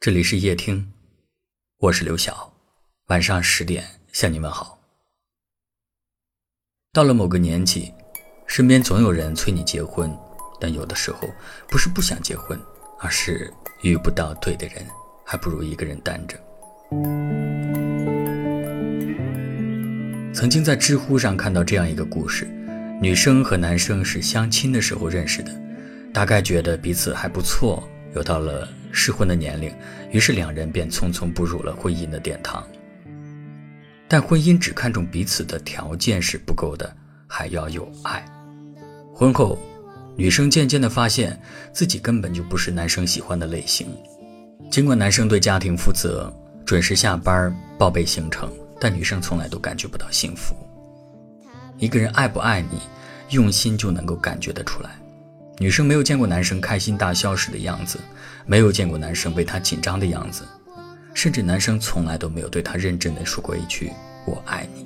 这里是夜听，我是刘晓。晚上十点向你问好。到了某个年纪，身边总有人催你结婚，但有的时候不是不想结婚，而是遇不到对的人，还不如一个人单着。曾经在知乎上看到这样一个故事：女生和男生是相亲的时候认识的，大概觉得彼此还不错，又到了。适婚的年龄，于是两人便匆匆步入了婚姻的殿堂。但婚姻只看重彼此的条件是不够的，还要有爱。婚后，女生渐渐地发现自己根本就不是男生喜欢的类型。尽管男生对家庭负责，准时下班，报备行程，但女生从来都感觉不到幸福。一个人爱不爱你，用心就能够感觉得出来。女生没有见过男生开心大笑时的样子，没有见过男生为她紧张的样子，甚至男生从来都没有对她认真的说过一句“我爱你”。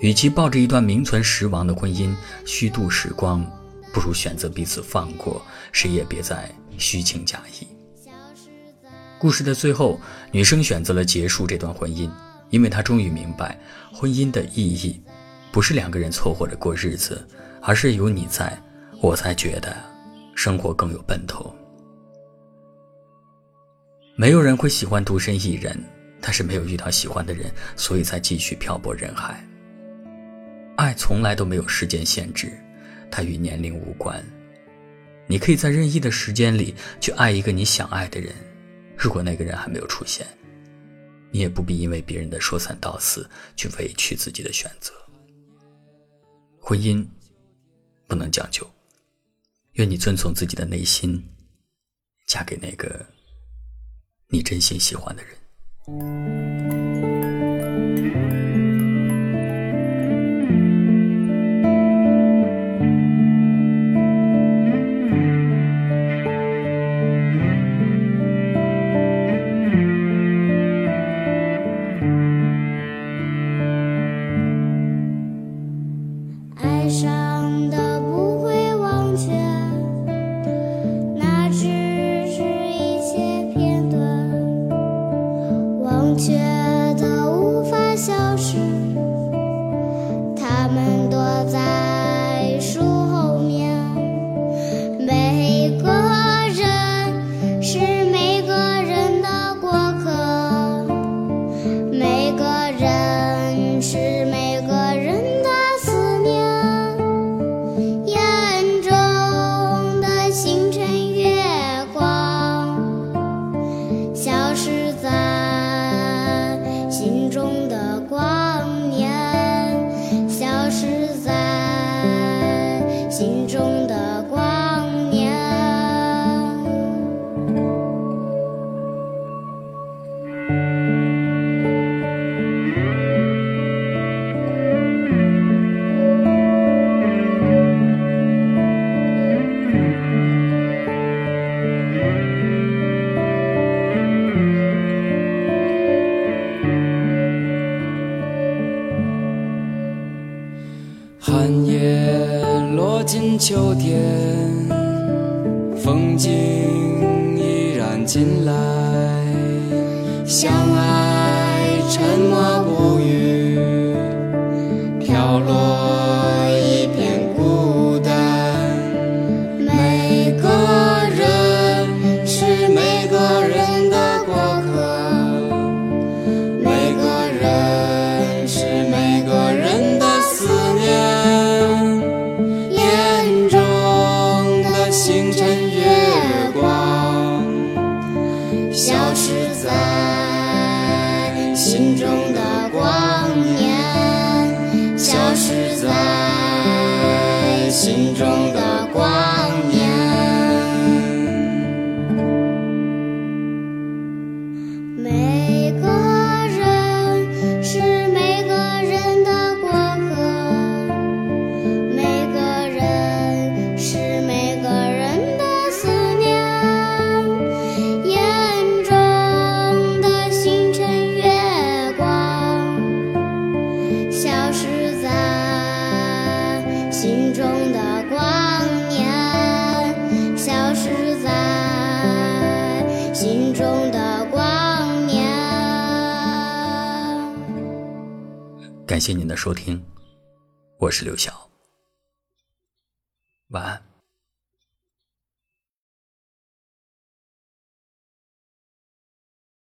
与其抱着一段名存实亡的婚姻虚度时光，不如选择彼此放过，谁也别再虚情假意。故事的最后，女生选择了结束这段婚姻，因为她终于明白，婚姻的意义，不是两个人凑合着过日子。而是有你在，我才觉得生活更有奔头。没有人会喜欢独身一人，但是没有遇到喜欢的人，所以才继续漂泊人海。爱从来都没有时间限制，它与年龄无关。你可以在任意的时间里去爱一个你想爱的人，如果那个人还没有出现，你也不必因为别人的说三道四去委屈自己的选择。婚姻。不能将就，愿你遵从自己的内心，嫁给那个你真心喜欢的人。寒夜落进秋天，风景依然进来。相爱沉默过心中的光年消失在心中感谢您的收听，我是刘晓，晚安。